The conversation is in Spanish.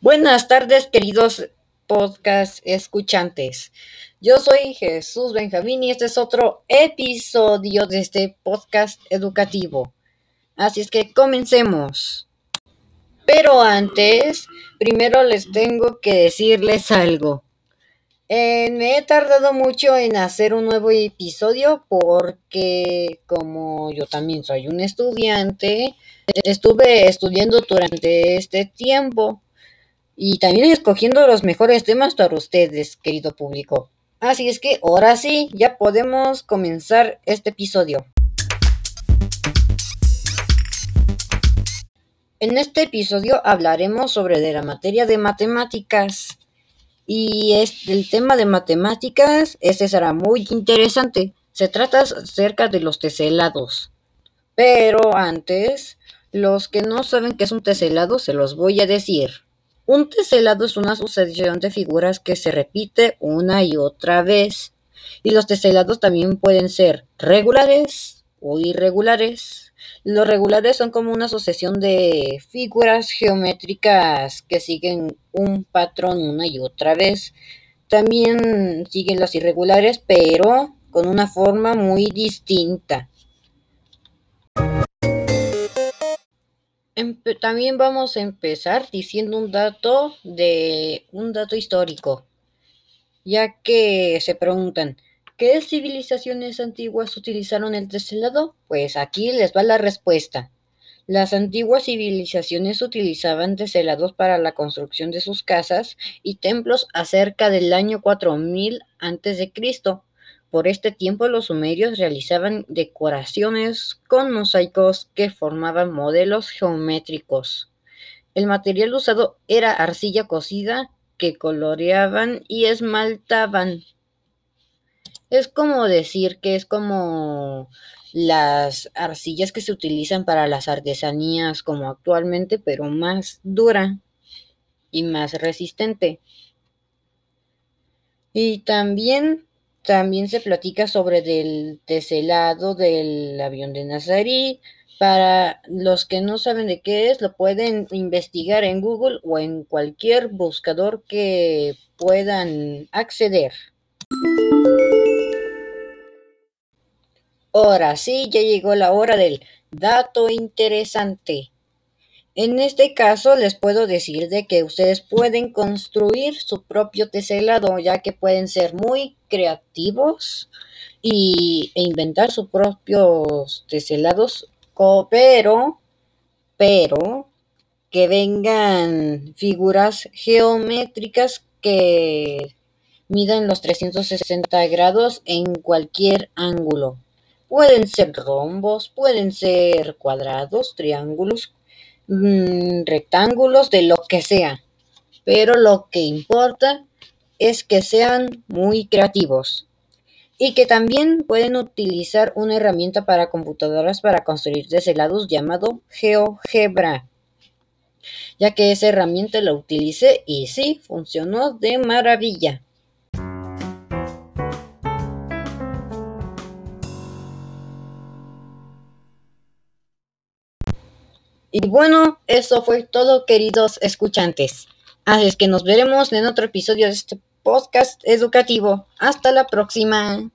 Buenas tardes, queridos podcast escuchantes. Yo soy Jesús Benjamín y este es otro episodio de este podcast educativo. Así es que comencemos. Pero antes, primero les tengo que decirles algo. Eh, me he tardado mucho en hacer un nuevo episodio porque como yo también soy un estudiante, estuve estudiando durante este tiempo y también escogiendo los mejores temas para ustedes, querido público. Así es que ahora sí, ya podemos comenzar este episodio. En este episodio hablaremos sobre de la materia de matemáticas. Y el tema de matemáticas, este será muy interesante. Se trata acerca de los teselados. Pero antes, los que no saben qué es un teselado, se los voy a decir. Un teselado es una sucesión de figuras que se repite una y otra vez. Y los teselados también pueden ser regulares o irregulares. Los regulares son como una sucesión de figuras geométricas que siguen un patrón una y otra vez. También siguen las irregulares, pero con una forma muy distinta. también vamos a empezar diciendo un dato de un dato histórico, ya que se preguntan, ¿qué civilizaciones antiguas utilizaron el teselado? Pues aquí les va la respuesta. Las antiguas civilizaciones utilizaban teselados para la construcción de sus casas y templos acerca del año 4000 a.C. Por este tiempo los sumerios realizaban decoraciones con mosaicos que formaban modelos geométricos. El material usado era arcilla cocida que coloreaban y esmaltaban. Es como decir que es como las arcillas que se utilizan para las artesanías como actualmente, pero más dura y más resistente. Y también también se platica sobre del teselado del avión de Nazarí. Para los que no saben de qué es, lo pueden investigar en Google o en cualquier buscador que puedan acceder. Ahora sí, ya llegó la hora del dato interesante. En este caso les puedo decir de que ustedes pueden construir su propio teselado, ya que pueden ser muy creativos y, e inventar sus propios teselados, pero, pero que vengan figuras geométricas que midan los 360 grados en cualquier ángulo. Pueden ser rombos, pueden ser cuadrados, triángulos, Mm, rectángulos, de lo que sea. Pero lo que importa es que sean muy creativos y que también pueden utilizar una herramienta para computadoras para construir deshelados llamado GeoGebra, ya que esa herramienta la utilicé y sí, funcionó de maravilla. Y bueno, eso fue todo, queridos escuchantes. Así es que nos veremos en otro episodio de este podcast educativo. Hasta la próxima.